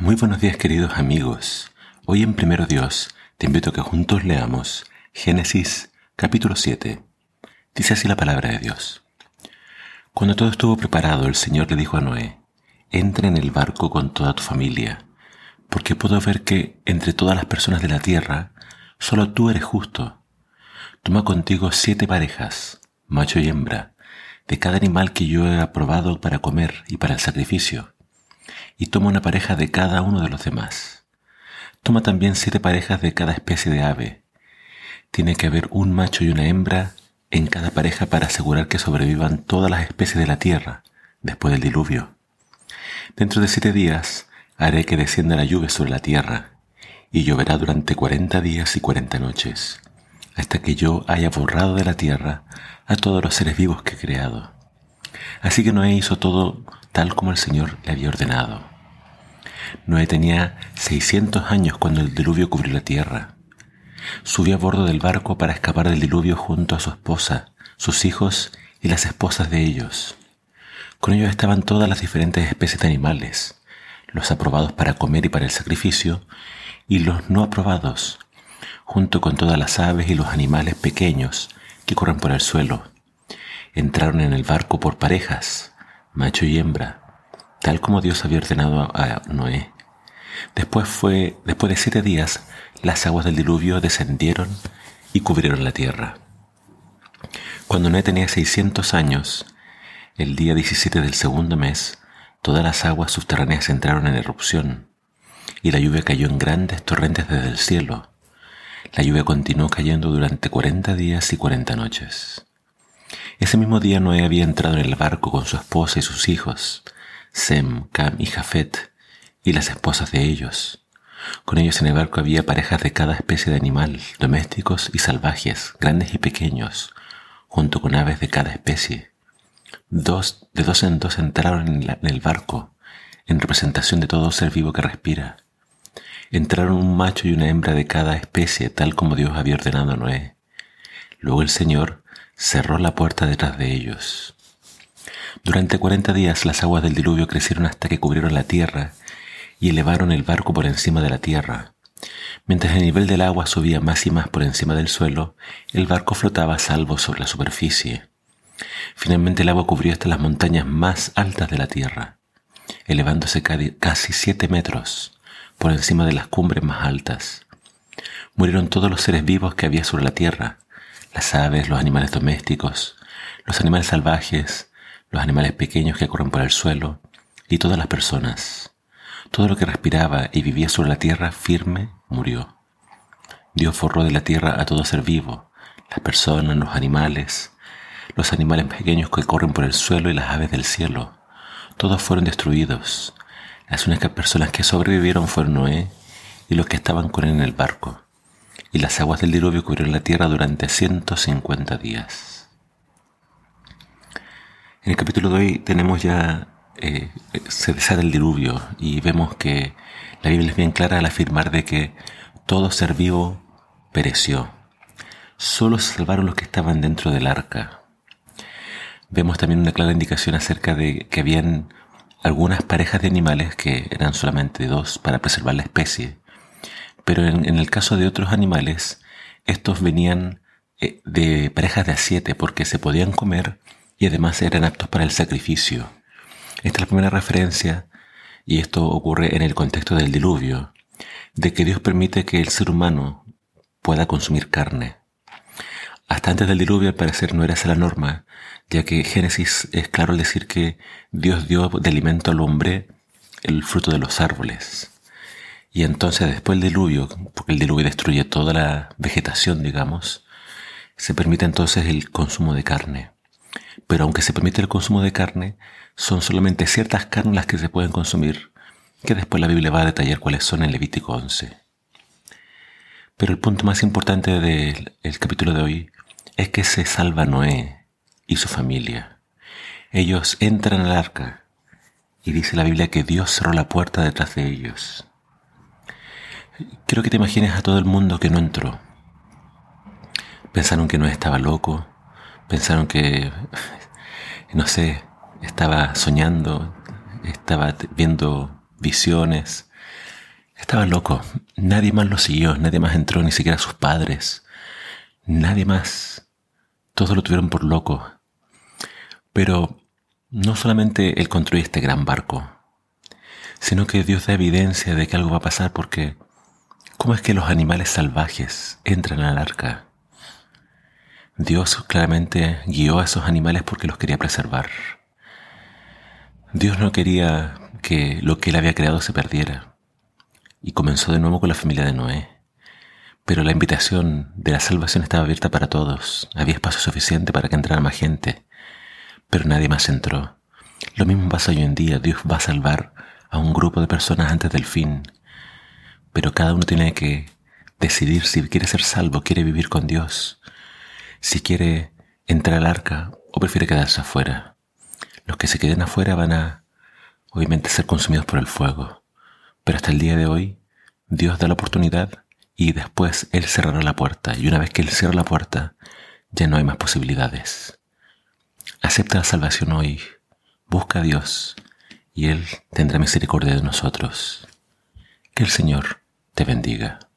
Muy buenos días queridos amigos. Hoy en Primero Dios te invito a que juntos leamos Génesis capítulo 7. Dice así la palabra de Dios. Cuando todo estuvo preparado, el Señor le dijo a Noé, entra en el barco con toda tu familia, porque puedo ver que entre todas las personas de la tierra, solo tú eres justo. Toma contigo siete parejas, macho y hembra, de cada animal que yo he aprobado para comer y para el sacrificio y toma una pareja de cada uno de los demás. Toma también siete parejas de cada especie de ave. Tiene que haber un macho y una hembra en cada pareja para asegurar que sobrevivan todas las especies de la tierra después del diluvio. Dentro de siete días haré que descienda la lluvia sobre la tierra, y lloverá durante cuarenta días y cuarenta noches, hasta que yo haya borrado de la tierra a todos los seres vivos que he creado. Así que Noé hizo todo tal como el Señor le había ordenado. Noé tenía 600 años cuando el diluvio cubrió la tierra. Subió a bordo del barco para escapar del diluvio junto a su esposa, sus hijos y las esposas de ellos. Con ellos estaban todas las diferentes especies de animales, los aprobados para comer y para el sacrificio, y los no aprobados, junto con todas las aves y los animales pequeños que corren por el suelo. Entraron en el barco por parejas, macho y hembra, tal como Dios había ordenado a Noé. Después fue, después de siete días, las aguas del diluvio descendieron y cubrieron la tierra. Cuando Noé tenía 600 años, el día 17 del segundo mes, todas las aguas subterráneas entraron en erupción y la lluvia cayó en grandes torrentes desde el cielo. La lluvia continuó cayendo durante 40 días y 40 noches. Ese mismo día Noé había entrado en el barco con su esposa y sus hijos, Sem, Cam y Jafet, y las esposas de ellos. Con ellos en el barco había parejas de cada especie de animal, domésticos y salvajes, grandes y pequeños, junto con aves de cada especie. Dos, de dos en dos entraron en, en el barco, en representación de todo ser vivo que respira. Entraron un macho y una hembra de cada especie, tal como Dios había ordenado a Noé. Luego el Señor cerró la puerta detrás de ellos. Durante cuarenta días las aguas del diluvio crecieron hasta que cubrieron la tierra y elevaron el barco por encima de la tierra. Mientras el nivel del agua subía más y más por encima del suelo, el barco flotaba a salvo sobre la superficie. Finalmente el agua cubrió hasta las montañas más altas de la tierra, elevándose casi siete metros por encima de las cumbres más altas. Murieron todos los seres vivos que había sobre la tierra, las aves, los animales domésticos, los animales salvajes, los animales pequeños que corren por el suelo y todas las personas. Todo lo que respiraba y vivía sobre la tierra firme murió. Dios forró de la tierra a todo ser vivo, las personas, los animales, los animales pequeños que corren por el suelo y las aves del cielo. Todos fueron destruidos. Las únicas personas que sobrevivieron fueron Noé y los que estaban con él en el barco y las aguas del diluvio cubrieron la tierra durante 150 días. En el capítulo de hoy tenemos ya, eh, se el diluvio y vemos que la Biblia es bien clara al afirmar de que todo ser vivo pereció. Solo se salvaron los que estaban dentro del arca. Vemos también una clara indicación acerca de que habían algunas parejas de animales que eran solamente dos para preservar la especie pero en, el caso de otros animales, estos venían eh, de parejas de a siete porque se podían comer y además eran aptos para el sacrificio. Esta es la primera referencia, y esto ocurre en el contexto del diluvio, de que Dios permite que el ser humano pueda consumir carne. Hasta antes del diluvio al parecer no era esa la norma, ya que Génesis es claro al decir que Dios dio de alimento al hombre el fruto de los árboles. Y entonces después del diluvio, porque el diluvio destruye toda la vegetación, digamos, se permite entonces el consumo de carne. Pero aunque se permite el consumo de carne, son solamente ciertas carnes las que se pueden consumir, que después la Biblia va a detallar cuáles son en Levítico 11. Pero el punto más importante del capítulo de hoy es que se salva Noé y su familia. Ellos entran al arca y dice la Biblia que Dios cerró la puerta detrás de ellos. Quiero que te imagines a todo el mundo que no entró. Pensaron que no estaba loco, pensaron que, no sé, estaba soñando, estaba viendo visiones, Estaba loco. Nadie más lo siguió, nadie más entró, ni siquiera sus padres. Nadie más. Todos lo tuvieron por loco. Pero no solamente Él construye este gran barco, sino que Dios da evidencia de que algo va a pasar porque ¿cómo es que los animales salvajes entran al arca? Dios claramente guió a esos animales porque los quería preservar. Dios no quería que lo que Él había creado se perdiera. Y comenzó de nuevo con la familia de Noé. Pero la invitación de la salvación estaba abierta para todos. Había espacio suficiente para que entrara más gente. Pero nadie más entró. Lo mismo pasa hoy en día. Dios va a salvar a un grupo de personas antes del fin. Pero cada uno tiene que decidir si quiere ser salvo, quiere vivir con Dios, si quiere entrar al arca o prefiere quedarse afuera. Los que se queden afuera van a, obviamente, ser consumidos por el fuego. Pero hasta el día de hoy, Dios da la oportunidad y después Él cerrará la puerta. Y una vez que Él cierra la puerta, ya no hay más posibilidades. Acepta la salvación hoy. Busca a Dios y Él tendrá misericordia de nosotros. Que el Señor te bendiga.